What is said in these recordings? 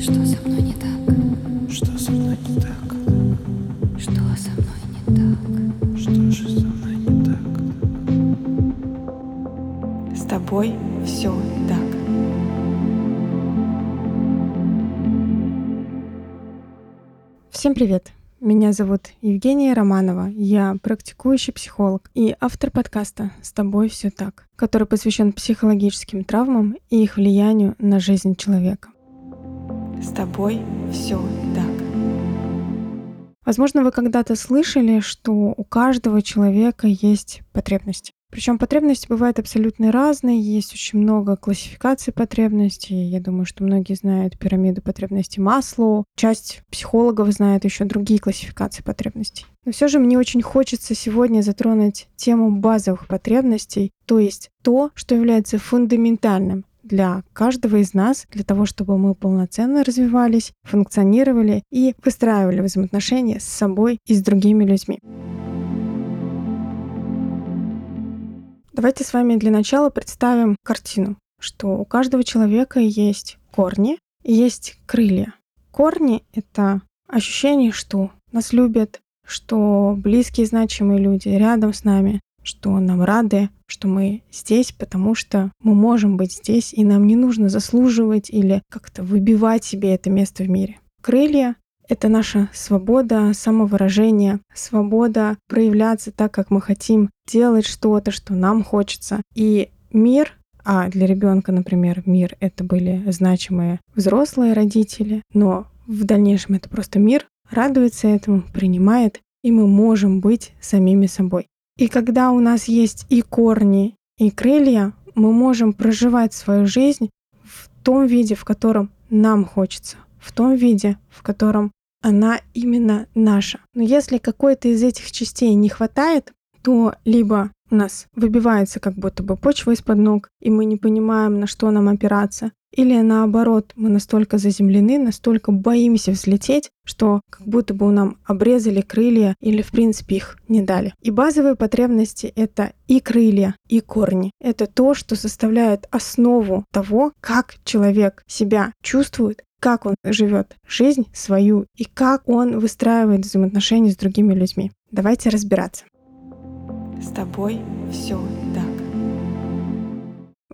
Что со мной не так? Что со мной не так? Что со мной не так? Что же со мной не так? С тобой все так. Всем привет! Меня зовут Евгения Романова. Я практикующий психолог и автор подкаста «С тобой все так», который посвящен психологическим травмам и их влиянию на жизнь человека. С тобой все так. Возможно, вы когда-то слышали, что у каждого человека есть потребности. Причем потребности бывают абсолютно разные, есть очень много классификаций потребностей. Я думаю, что многие знают пирамиду потребностей Маслоу. Часть психологов знает еще другие классификации потребностей. Но все же мне очень хочется сегодня затронуть тему базовых потребностей, то есть то, что является фундаментальным для каждого из нас, для того, чтобы мы полноценно развивались, функционировали и выстраивали взаимоотношения с собой и с другими людьми. Давайте с вами для начала представим картину, что у каждого человека есть корни и есть крылья. Корни — это ощущение, что нас любят, что близкие значимые люди рядом с нами, что нам рады, что мы здесь, потому что мы можем быть здесь, и нам не нужно заслуживать или как-то выбивать себе это место в мире. Крылья — это наша свобода самовыражения, свобода проявляться так, как мы хотим, делать что-то, что нам хочется. И мир а для ребенка, например, мир это были значимые взрослые родители, но в дальнейшем это просто мир, радуется этому, принимает, и мы можем быть самими собой. И когда у нас есть и корни, и крылья, мы можем проживать свою жизнь в том виде, в котором нам хочется, в том виде, в котором она именно наша. Но если какой-то из этих частей не хватает, то либо у нас выбивается как будто бы почва из-под ног, и мы не понимаем, на что нам опираться, или наоборот, мы настолько заземлены, настолько боимся взлететь, что как будто бы нам обрезали крылья или в принципе их не дали. И базовые потребности — это и крылья, и корни. Это то, что составляет основу того, как человек себя чувствует, как он живет жизнь свою и как он выстраивает взаимоотношения с другими людьми. Давайте разбираться. С тобой все так.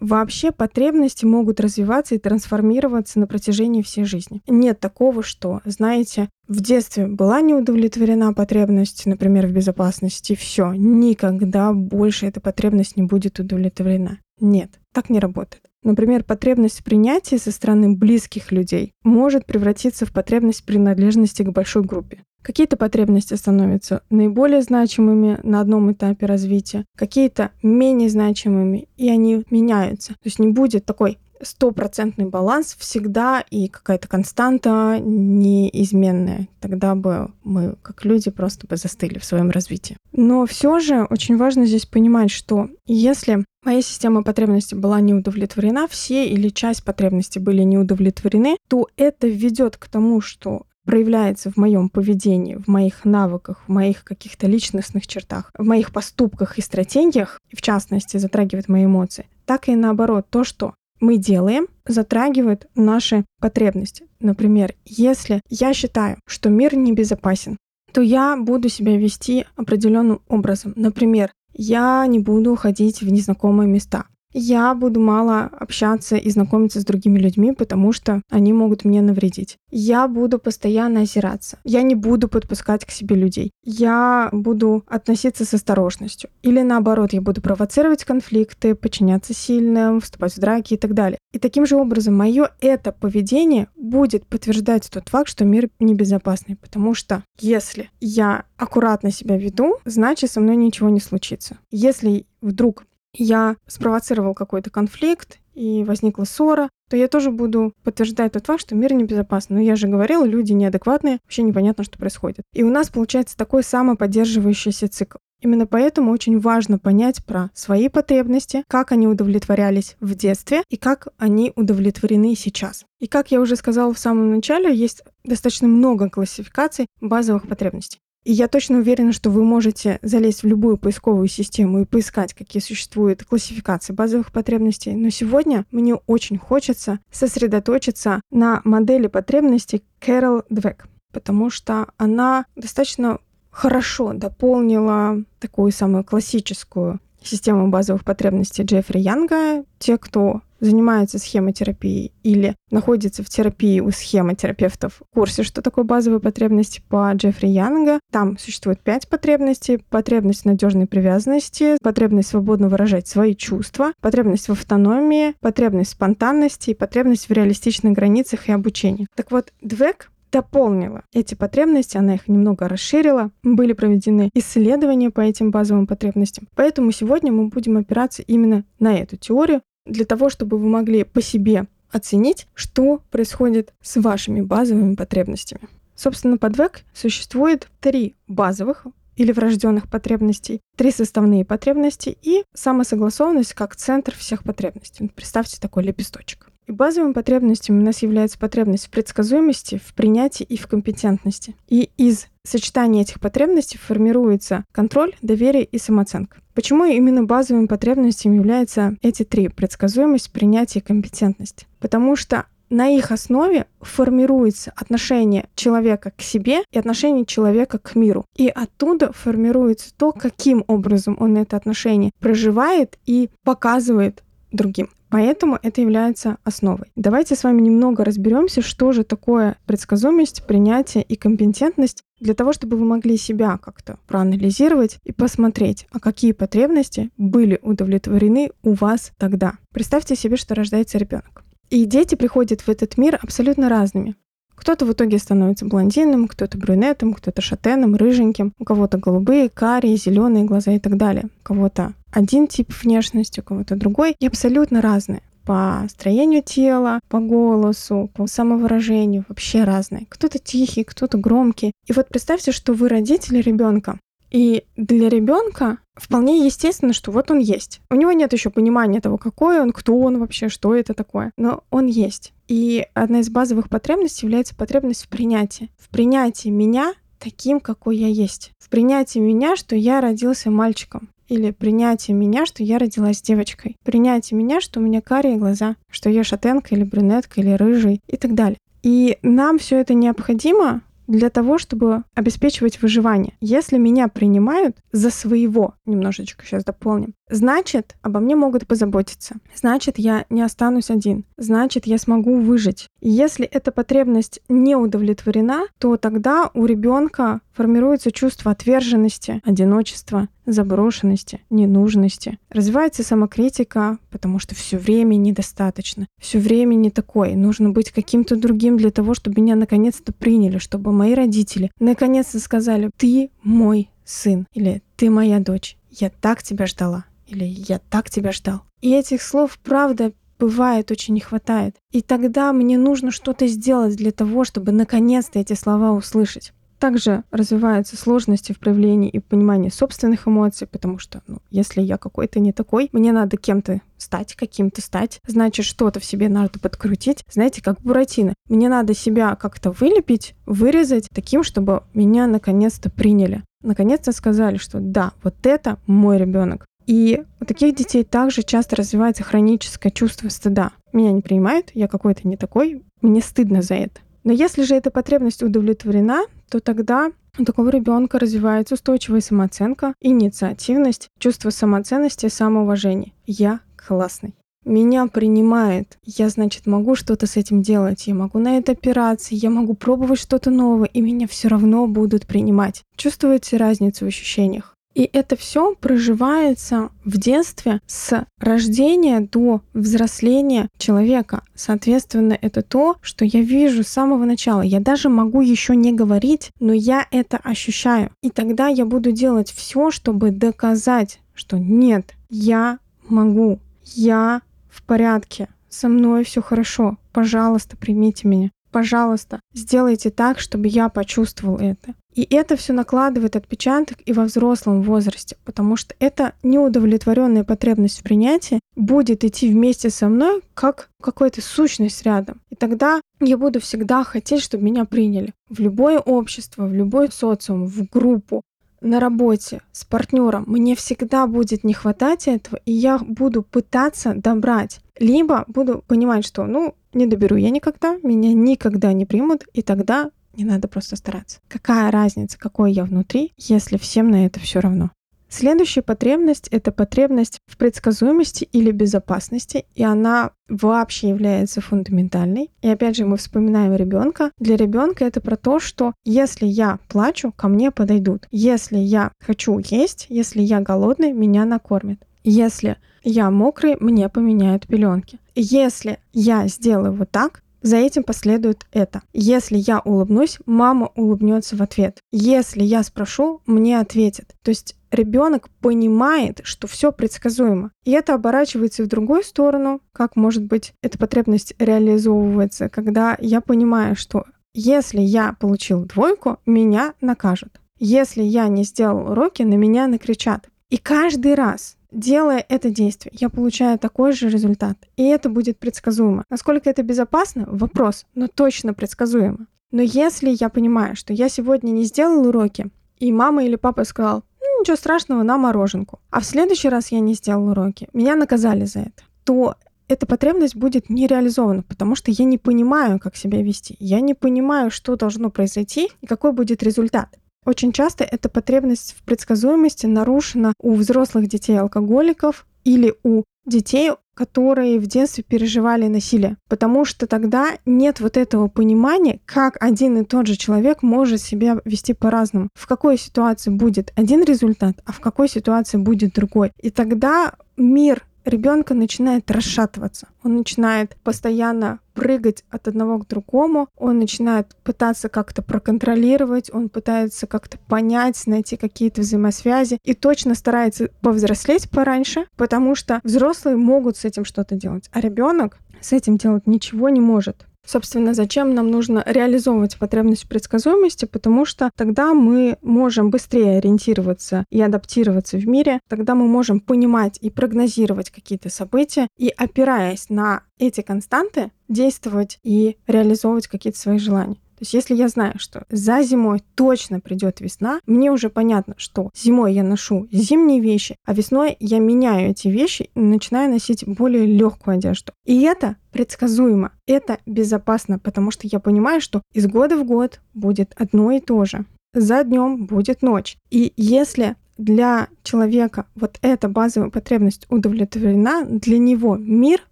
Вообще потребности могут развиваться и трансформироваться на протяжении всей жизни. Нет такого, что, знаете, в детстве была не удовлетворена потребность, например, в безопасности, все, никогда больше эта потребность не будет удовлетворена. Нет, так не работает. Например, потребность в принятии со стороны близких людей может превратиться в потребность принадлежности к большой группе. Какие-то потребности становятся наиболее значимыми на одном этапе развития, какие-то менее значимыми, и они меняются. То есть не будет такой стопроцентный баланс всегда и какая-то константа неизменная. Тогда бы мы, как люди, просто бы застыли в своем развитии. Но все же очень важно здесь понимать, что если моя система потребностей была не удовлетворена, все или часть потребностей были не удовлетворены, то это ведет к тому, что проявляется в моем поведении, в моих навыках, в моих каких-то личностных чертах, в моих поступках и стратегиях, в частности, затрагивает мои эмоции, так и наоборот, то, что мы делаем, затрагивает наши потребности. Например, если я считаю, что мир небезопасен, то я буду себя вести определенным образом. Например, я не буду ходить в незнакомые места я буду мало общаться и знакомиться с другими людьми, потому что они могут мне навредить. Я буду постоянно озираться. Я не буду подпускать к себе людей. Я буду относиться с осторожностью. Или наоборот, я буду провоцировать конфликты, подчиняться сильным, вступать в драки и так далее. И таким же образом мое это поведение будет подтверждать тот факт, что мир небезопасный. Потому что если я аккуратно себя веду, значит со мной ничего не случится. Если вдруг я спровоцировал какой-то конфликт, и возникла ссора, то я тоже буду подтверждать тот факт, что мир небезопасен. Но я же говорила, люди неадекватные, вообще непонятно, что происходит. И у нас получается такой самоподдерживающийся цикл. Именно поэтому очень важно понять про свои потребности, как они удовлетворялись в детстве и как они удовлетворены сейчас. И как я уже сказала в самом начале, есть достаточно много классификаций базовых потребностей. И я точно уверена, что вы можете залезть в любую поисковую систему и поискать, какие существуют классификации базовых потребностей. Но сегодня мне очень хочется сосредоточиться на модели потребностей Кэрол Двек, потому что она достаточно хорошо дополнила такую самую классическую систему базовых потребностей Джеффри Янга. Те, кто занимается схемотерапией или находится в терапии у схемотерапевтов в курсе, что такое базовые потребности по Джеффри Янга. Там существует пять потребностей. Потребность надежной привязанности, потребность свободно выражать свои чувства, потребность в автономии, потребность в спонтанности и потребность в реалистичных границах и обучении. Так вот, Двек дополнила эти потребности, она их немного расширила. Были проведены исследования по этим базовым потребностям. Поэтому сегодня мы будем опираться именно на эту теорию, для того, чтобы вы могли по себе оценить, что происходит с вашими базовыми потребностями. Собственно, под ВЭК существует три базовых или врожденных потребностей, три составные потребности и самосогласованность как центр всех потребностей. Представьте такой лепесточек. И базовыми потребностями у нас является потребность в предсказуемости, в принятии и в компетентности. И из сочетания этих потребностей формируется контроль, доверие и самооценка. Почему именно базовыми потребностями являются эти три — предсказуемость, принятие и компетентность? Потому что на их основе формируется отношение человека к себе и отношение человека к миру. И оттуда формируется то, каким образом он это отношение проживает и показывает другим. Поэтому это является основой. Давайте с вами немного разберемся, что же такое предсказуемость, принятие и компетентность для того, чтобы вы могли себя как-то проанализировать и посмотреть, а какие потребности были удовлетворены у вас тогда. Представьте себе, что рождается ребенок. И дети приходят в этот мир абсолютно разными. Кто-то в итоге становится блондином, кто-то брюнетом, кто-то шатеном, рыженьким, у кого-то голубые, карие, зеленые глаза и так далее. У кого-то один тип внешности, у кого-то другой, и абсолютно разные по строению тела, по голосу, по самовыражению, вообще разные. Кто-то тихий, кто-то громкий. И вот представьте, что вы родители ребенка, и для ребенка вполне естественно, что вот он есть. У него нет еще понимания того, какой он, кто он вообще, что это такое. Но он есть. И одна из базовых потребностей является потребность в принятии. В принятии меня таким, какой я есть. В принятии меня, что я родился мальчиком. Или принятие меня, что я родилась девочкой. Принятие меня, что у меня карие глаза, что я шатенка или брюнетка или рыжий и так далее. И нам все это необходимо для того, чтобы обеспечивать выживание. Если меня принимают за своего, немножечко сейчас дополним, значит, обо мне могут позаботиться. Значит, я не останусь один. Значит, я смогу выжить. И если эта потребность не удовлетворена, то тогда у ребенка формируется чувство отверженности, одиночества, заброшенности, ненужности. Развивается самокритика, потому что все время недостаточно. Все время не такой. Нужно быть каким-то другим для того, чтобы меня наконец-то приняли, чтобы мои родители наконец-то сказали, ты мой сын или ты моя дочь. Я так тебя ждала или я так тебя ждал. И этих слов, правда, бывает очень не хватает. И тогда мне нужно что-то сделать для того, чтобы наконец-то эти слова услышать. Также развиваются сложности в проявлении и понимании собственных эмоций, потому что, ну, если я какой-то не такой, мне надо кем-то стать, каким-то стать, значит, что-то в себе надо подкрутить. Знаете, как Буратино. Мне надо себя как-то вылепить, вырезать таким, чтобы меня наконец-то приняли. Наконец-то сказали, что да, вот это мой ребенок. И у таких детей также часто развивается хроническое чувство стыда. Меня не принимают, я какой-то не такой, мне стыдно за это. Но если же эта потребность удовлетворена, то тогда у такого ребенка развивается устойчивая самооценка, инициативность, чувство самоценности и самоуважения. Я классный. Меня принимает. Я, значит, могу что-то с этим делать. Я могу на это опираться. Я могу пробовать что-то новое, и меня все равно будут принимать. Чувствуете разницу в ощущениях? И это все проживается в детстве с рождения до взросления человека. Соответственно, это то, что я вижу с самого начала. Я даже могу еще не говорить, но я это ощущаю. И тогда я буду делать все, чтобы доказать, что нет, я могу, я в порядке, со мной все хорошо, пожалуйста, примите меня пожалуйста, сделайте так, чтобы я почувствовал это. И это все накладывает отпечаток и во взрослом возрасте, потому что эта неудовлетворенная потребность в принятии будет идти вместе со мной как какая-то сущность рядом. И тогда я буду всегда хотеть, чтобы меня приняли в любое общество, в любой социум, в группу, на работе, с партнером. Мне всегда будет не хватать этого, и я буду пытаться добрать. Либо буду понимать, что, ну, не доберу я никогда, меня никогда не примут, и тогда не надо просто стараться. Какая разница, какой я внутри, если всем на это все равно? Следующая потребность — это потребность в предсказуемости или безопасности, и она вообще является фундаментальной. И опять же, мы вспоминаем ребенка. Для ребенка это про то, что если я плачу, ко мне подойдут. Если я хочу есть, если я голодный, меня накормят. Если я мокрый, мне поменяют пеленки. Если я сделаю вот так, за этим последует это. Если я улыбнусь, мама улыбнется в ответ. Если я спрошу, мне ответят. То есть ребенок понимает, что все предсказуемо. И это оборачивается в другую сторону, как может быть эта потребность реализовывается, когда я понимаю, что если я получил двойку, меня накажут. Если я не сделал уроки, на меня накричат. И каждый раз делая это действие, я получаю такой же результат. И это будет предсказуемо. Насколько это безопасно? Вопрос, но точно предсказуемо. Но если я понимаю, что я сегодня не сделал уроки, и мама или папа сказал, ну, ничего страшного, на мороженку, а в следующий раз я не сделал уроки, меня наказали за это, то эта потребность будет не реализована, потому что я не понимаю, как себя вести. Я не понимаю, что должно произойти и какой будет результат. Очень часто эта потребность в предсказуемости нарушена у взрослых детей-алкоголиков или у детей, которые в детстве переживали насилие. Потому что тогда нет вот этого понимания, как один и тот же человек может себя вести по-разному. В какой ситуации будет один результат, а в какой ситуации будет другой. И тогда мир ребенка начинает расшатываться. Он начинает постоянно прыгать от одного к другому, он начинает пытаться как-то проконтролировать, он пытается как-то понять, найти какие-то взаимосвязи и точно старается повзрослеть пораньше, потому что взрослые могут с этим что-то делать, а ребенок с этим делать ничего не может. Собственно, зачем нам нужно реализовывать потребность предсказуемости? Потому что тогда мы можем быстрее ориентироваться и адаптироваться в мире, тогда мы можем понимать и прогнозировать какие-то события и, опираясь на эти константы, действовать и реализовывать какие-то свои желания. То есть если я знаю, что за зимой точно придет весна, мне уже понятно, что зимой я ношу зимние вещи, а весной я меняю эти вещи и начинаю носить более легкую одежду. И это предсказуемо, это безопасно, потому что я понимаю, что из года в год будет одно и то же. За днем будет ночь. И если для человека вот эта базовая потребность удовлетворена, для него мир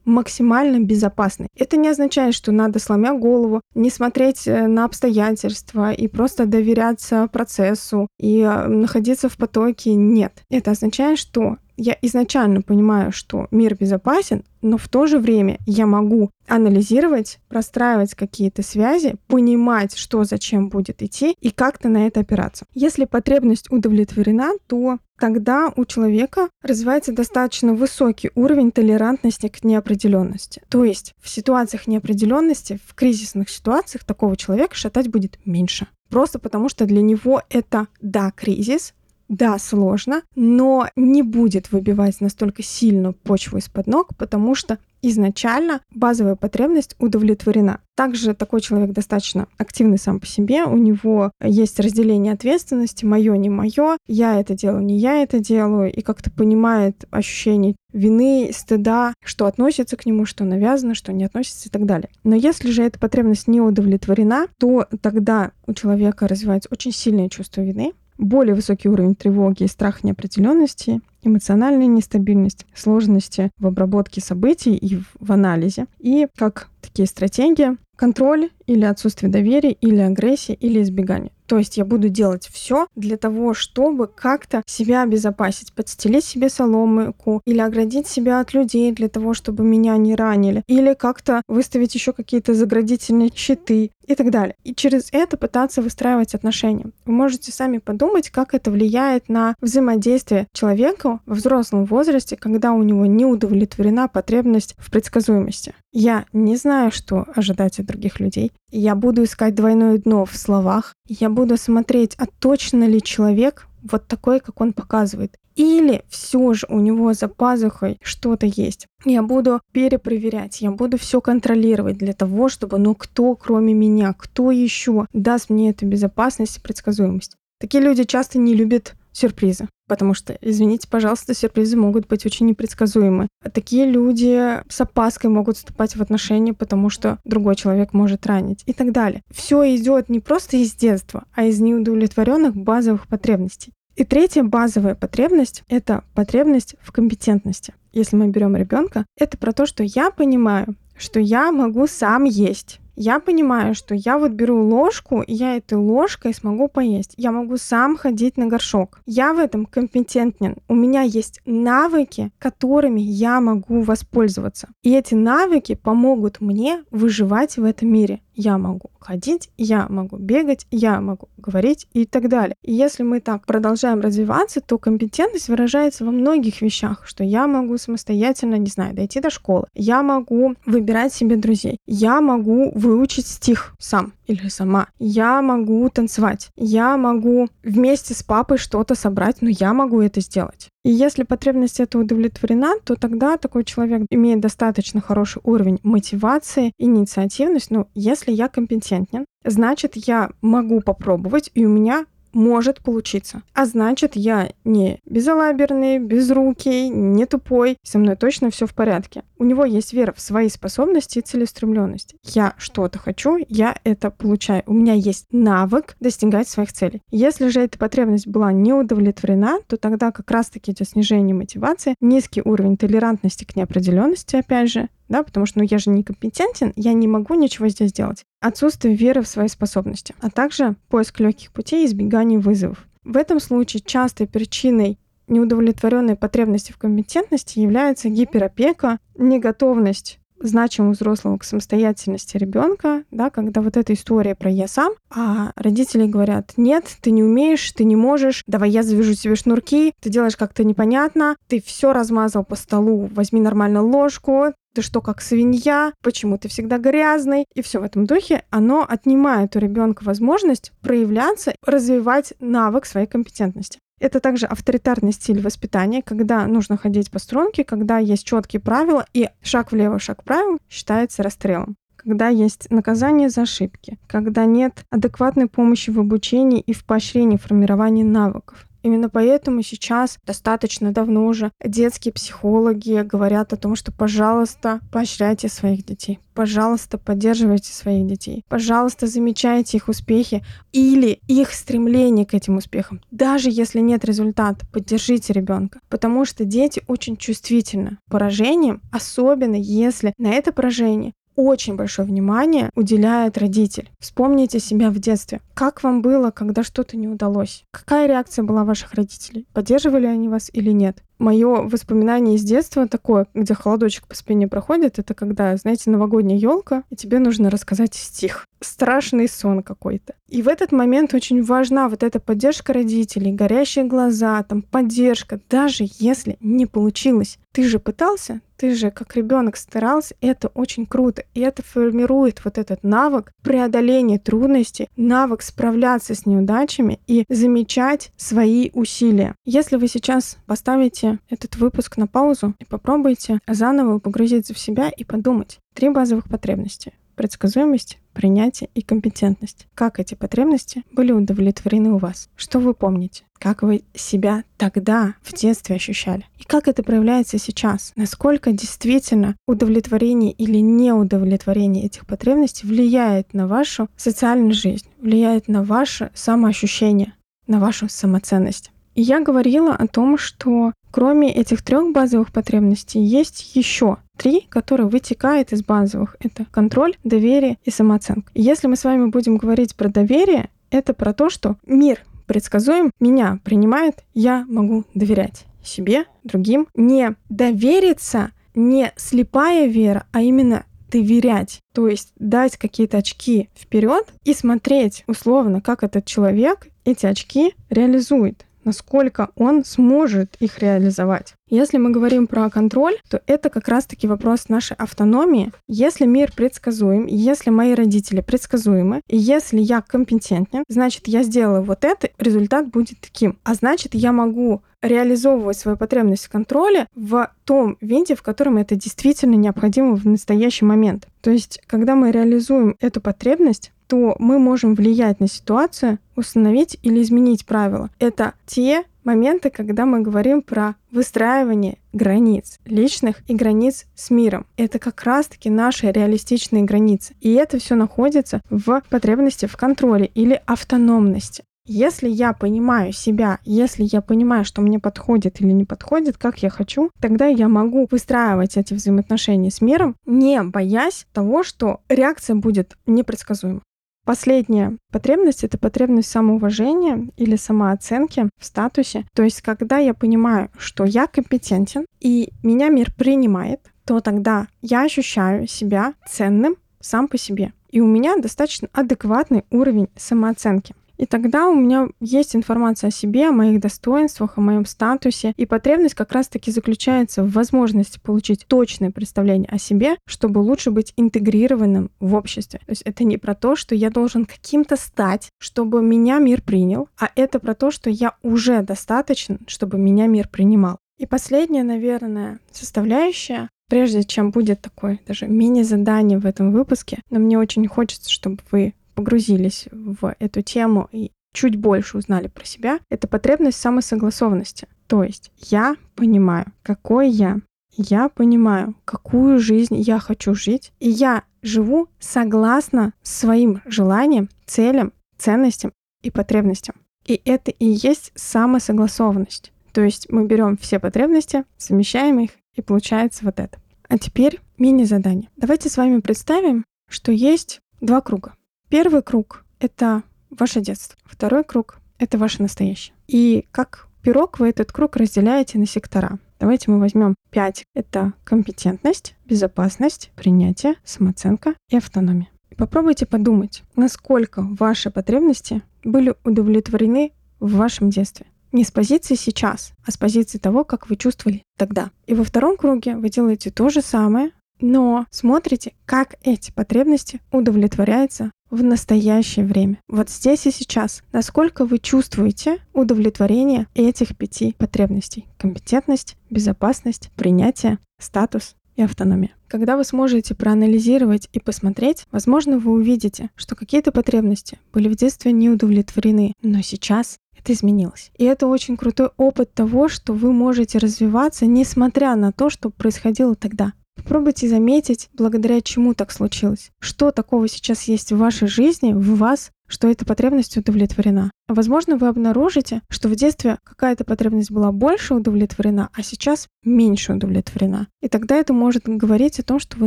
максимально безопасный. Это не означает, что надо, сломя голову, не смотреть э, на обстоятельства и просто доверяться процессу и э, находиться в потоке. Нет. Это означает, что я изначально понимаю, что мир безопасен, но в то же время я могу анализировать, простраивать какие-то связи, понимать, что зачем будет идти и как-то на это опираться. Если потребность удовлетворена, то тогда у человека развивается достаточно высокий уровень толерантности к неопределенности. То есть в ситуациях неопределенности, в кризисных ситуациях такого человека шатать будет меньше. Просто потому что для него это, да, кризис, да, сложно, но не будет выбивать настолько сильно почву из-под ног, потому что изначально базовая потребность удовлетворена. Также такой человек достаточно активный сам по себе, у него есть разделение ответственности, мое не мое, я это делаю, не я это делаю, и как-то понимает ощущение вины, стыда, что относится к нему, что навязано, что не относится и так далее. Но если же эта потребность не удовлетворена, то тогда у человека развивается очень сильное чувство вины, более высокий уровень тревоги и страх неопределенности, эмоциональная нестабильность, сложности в обработке событий и в анализе. И как такие стратегии контроль или отсутствие доверия, или агрессия, или избегание. То есть я буду делать все для того, чтобы как-то себя обезопасить, подстелить себе соломку или оградить себя от людей для того, чтобы меня не ранили, или как-то выставить еще какие-то заградительные щиты и так далее. И через это пытаться выстраивать отношения. Вы можете сами подумать, как это влияет на взаимодействие человека во взрослом возрасте, когда у него не удовлетворена потребность в предсказуемости. Я не знаю, что ожидать от других людей. Я буду искать двойное дно в словах. Я буду смотреть, а точно ли человек вот такой, как он показывает. Или все же у него за пазухой что-то есть. Я буду перепроверять, я буду все контролировать для того, чтобы, ну кто кроме меня, кто еще даст мне эту безопасность и предсказуемость. Такие люди часто не любят сюрпризы. Потому что, извините, пожалуйста, сюрпризы могут быть очень непредсказуемы. Такие люди с опаской могут вступать в отношения, потому что другой человек может ранить и так далее. Все идет не просто из детства, а из неудовлетворенных базовых потребностей. И третья базовая потребность — это потребность в компетентности. Если мы берем ребенка, это про то, что я понимаю, что я могу сам есть я понимаю, что я вот беру ложку, и я этой ложкой смогу поесть. Я могу сам ходить на горшок. Я в этом компетентен. У меня есть навыки, которыми я могу воспользоваться. И эти навыки помогут мне выживать в этом мире. Я могу ходить, я могу бегать, я могу говорить и так далее. И если мы так продолжаем развиваться, то компетентность выражается во многих вещах, что я могу самостоятельно, не знаю, дойти до школы, я могу выбирать себе друзей, я могу выучить стих сам или сама, я могу танцевать, я могу вместе с папой что-то собрать, но я могу это сделать. И если потребность эта удовлетворена, то тогда такой человек имеет достаточно хороший уровень мотивации, инициативность. Ну, если я компетентен, значит, я могу попробовать, и у меня может получиться. А значит, я не безалаберный, безрукий, не тупой. Со мной точно все в порядке. У него есть вера в свои способности и целеустремленность. Я что-то хочу, я это получаю. У меня есть навык достигать своих целей. Если же эта потребность была не удовлетворена, то тогда как раз-таки идет снижение мотивации, низкий уровень толерантности к неопределенности, опять же, да, потому что ну, я же некомпетентен, я не могу ничего здесь сделать. Отсутствие веры в свои способности, а также поиск легких путей и избегание вызовов. В этом случае частой причиной неудовлетворенной потребности в компетентности является гиперопека, неготовность значимого взрослого к самостоятельности ребенка, да, когда вот эта история про я сам, а родители говорят, нет, ты не умеешь, ты не можешь, давай я завяжу тебе шнурки, ты делаешь как-то непонятно, ты все размазал по столу, возьми нормально ложку, ты что, как свинья, почему ты всегда грязный, и все в этом духе, оно отнимает у ребенка возможность проявляться, развивать навык своей компетентности. Это также авторитарный стиль воспитания, когда нужно ходить по струнке, когда есть четкие правила, и шаг влево, шаг вправо считается расстрелом когда есть наказание за ошибки, когда нет адекватной помощи в обучении и в поощрении формирования навыков. Именно поэтому сейчас достаточно давно уже детские психологи говорят о том, что, пожалуйста, поощряйте своих детей, пожалуйста, поддерживайте своих детей, пожалуйста, замечайте их успехи или их стремление к этим успехам. Даже если нет результата, поддержите ребенка, потому что дети очень чувствительны к поражениям, особенно если на это поражение очень большое внимание уделяет родитель. Вспомните себя в детстве. Как вам было, когда что-то не удалось? Какая реакция была ваших родителей? Поддерживали они вас или нет? Мое воспоминание из детства такое, где холодочек по спине проходит, это когда, знаете, новогодняя елка, и тебе нужно рассказать стих. Страшный сон какой-то. И в этот момент очень важна вот эта поддержка родителей, горящие глаза, там поддержка, даже если не получилось. Ты же пытался, ты же как ребенок старался, это очень круто. И это формирует вот этот навык преодоления трудностей, навык справляться с неудачами и замечать свои усилия. Если вы сейчас поставите этот выпуск на паузу и попробуйте заново погрузиться в себя и подумать. Три базовых потребности предсказуемость, принятие и компетентность. Как эти потребности были удовлетворены у вас? Что вы помните? Как вы себя тогда в детстве ощущали? И как это проявляется сейчас? Насколько действительно удовлетворение или неудовлетворение этих потребностей влияет на вашу социальную жизнь, влияет на ваше самоощущение, на вашу самоценность? И я говорила о том, что Кроме этих трех базовых потребностей есть еще три, которые вытекают из базовых. Это контроль, доверие и самооценка. И если мы с вами будем говорить про доверие, это про то, что мир предсказуем, меня принимает, я могу доверять себе, другим. Не довериться, не слепая вера, а именно доверять. То есть дать какие-то очки вперед и смотреть условно, как этот человек эти очки реализует насколько он сможет их реализовать. Если мы говорим про контроль, то это как раз-таки вопрос нашей автономии. Если мир предсказуем, если мои родители предсказуемы, и если я компетентен, значит, я сделаю вот это, результат будет таким. А значит, я могу реализовывать свою потребность в контроле в том виде, в котором это действительно необходимо в настоящий момент. То есть, когда мы реализуем эту потребность, то мы можем влиять на ситуацию, установить или изменить правила. Это те моменты, когда мы говорим про выстраивание границ личных и границ с миром. Это как раз-таки наши реалистичные границы. И это все находится в потребности в контроле или автономности. Если я понимаю себя, если я понимаю, что мне подходит или не подходит, как я хочу, тогда я могу выстраивать эти взаимоотношения с миром, не боясь того, что реакция будет непредсказуема. Последняя потребность — это потребность самоуважения или самооценки в статусе. То есть, когда я понимаю, что я компетентен и меня мир принимает, то тогда я ощущаю себя ценным сам по себе. И у меня достаточно адекватный уровень самооценки. И тогда у меня есть информация о себе, о моих достоинствах, о моем статусе. И потребность как раз-таки заключается в возможности получить точное представление о себе, чтобы лучше быть интегрированным в обществе. То есть это не про то, что я должен каким-то стать, чтобы меня мир принял, а это про то, что я уже достаточен, чтобы меня мир принимал. И последняя, наверное, составляющая прежде чем будет такое даже мини-задание в этом выпуске, но мне очень хочется, чтобы вы погрузились в эту тему и чуть больше узнали про себя, это потребность самосогласованности. То есть я понимаю, какой я, я понимаю, какую жизнь я хочу жить, и я живу согласно своим желаниям, целям, ценностям и потребностям. И это и есть самосогласованность. То есть мы берем все потребности, совмещаем их, и получается вот это. А теперь мини-задание. Давайте с вами представим, что есть два круга. Первый круг — это ваше детство. Второй круг — это ваше настоящее. И как пирог вы этот круг разделяете на сектора. Давайте мы возьмем пять. Это компетентность, безопасность, принятие, самооценка и автономия. Попробуйте подумать, насколько ваши потребности были удовлетворены в вашем детстве. Не с позиции сейчас, а с позиции того, как вы чувствовали тогда. И во втором круге вы делаете то же самое, но смотрите, как эти потребности удовлетворяются в настоящее время. Вот здесь и сейчас. Насколько вы чувствуете удовлетворение этих пяти потребностей. Компетентность, безопасность, принятие, статус и автономия. Когда вы сможете проанализировать и посмотреть, возможно, вы увидите, что какие-то потребности были в детстве не удовлетворены, но сейчас это изменилось. И это очень крутой опыт того, что вы можете развиваться, несмотря на то, что происходило тогда. Попробуйте заметить, благодаря чему так случилось. Что такого сейчас есть в вашей жизни, в вас, что эта потребность удовлетворена. Возможно, вы обнаружите, что в детстве какая-то потребность была больше удовлетворена, а сейчас меньше удовлетворена. И тогда это может говорить о том, что вы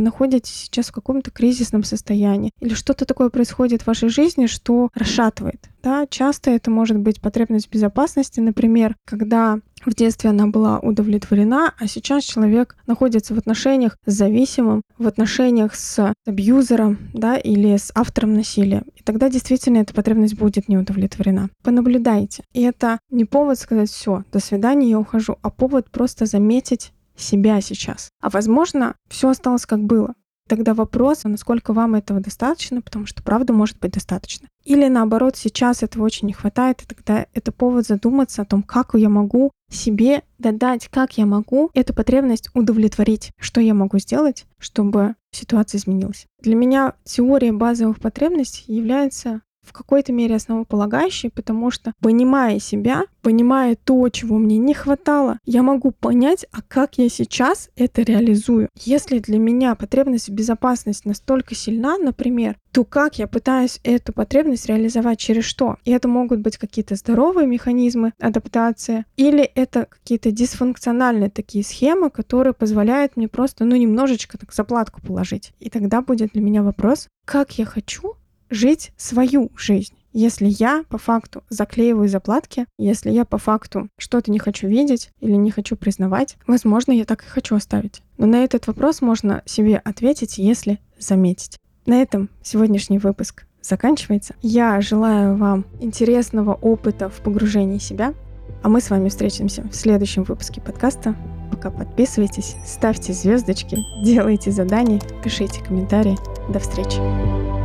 находитесь сейчас в каком-то кризисном состоянии или что-то такое происходит в вашей жизни, что расшатывает. Да, часто это может быть потребность безопасности, например, когда в детстве она была удовлетворена, а сейчас человек находится в отношениях с зависимым, в отношениях с абьюзером, да, или с автором насилия. И тогда действительно эта потребность будет не удовлетворена. Понаблюдайте. И это не повод сказать все, до свидания, я ухожу, а повод просто заметить себя сейчас. А возможно, все осталось как было. Тогда вопрос, а насколько вам этого достаточно, потому что правда может быть достаточно. Или наоборот, сейчас этого очень не хватает, и тогда это повод задуматься о том, как я могу себе додать, как я могу эту потребность удовлетворить, что я могу сделать, чтобы ситуация изменилась. Для меня теория базовых потребностей является в какой-то мере основополагающий, потому что, понимая себя, понимая то, чего мне не хватало, я могу понять, а как я сейчас это реализую. Если для меня потребность в безопасности настолько сильна, например, то как я пытаюсь эту потребность реализовать через что? И это могут быть какие-то здоровые механизмы адаптации, или это какие-то дисфункциональные такие схемы, которые позволяют мне просто, ну, немножечко так заплатку положить. И тогда будет для меня вопрос, как я хочу жить свою жизнь. Если я по факту заклеиваю заплатки, если я по факту что-то не хочу видеть или не хочу признавать, возможно, я так и хочу оставить. Но на этот вопрос можно себе ответить, если заметить. На этом сегодняшний выпуск заканчивается. Я желаю вам интересного опыта в погружении себя, А мы с вами встретимся в следующем выпуске подкаста. Пока подписывайтесь, ставьте звездочки, делайте задания, пишите комментарии. До встречи.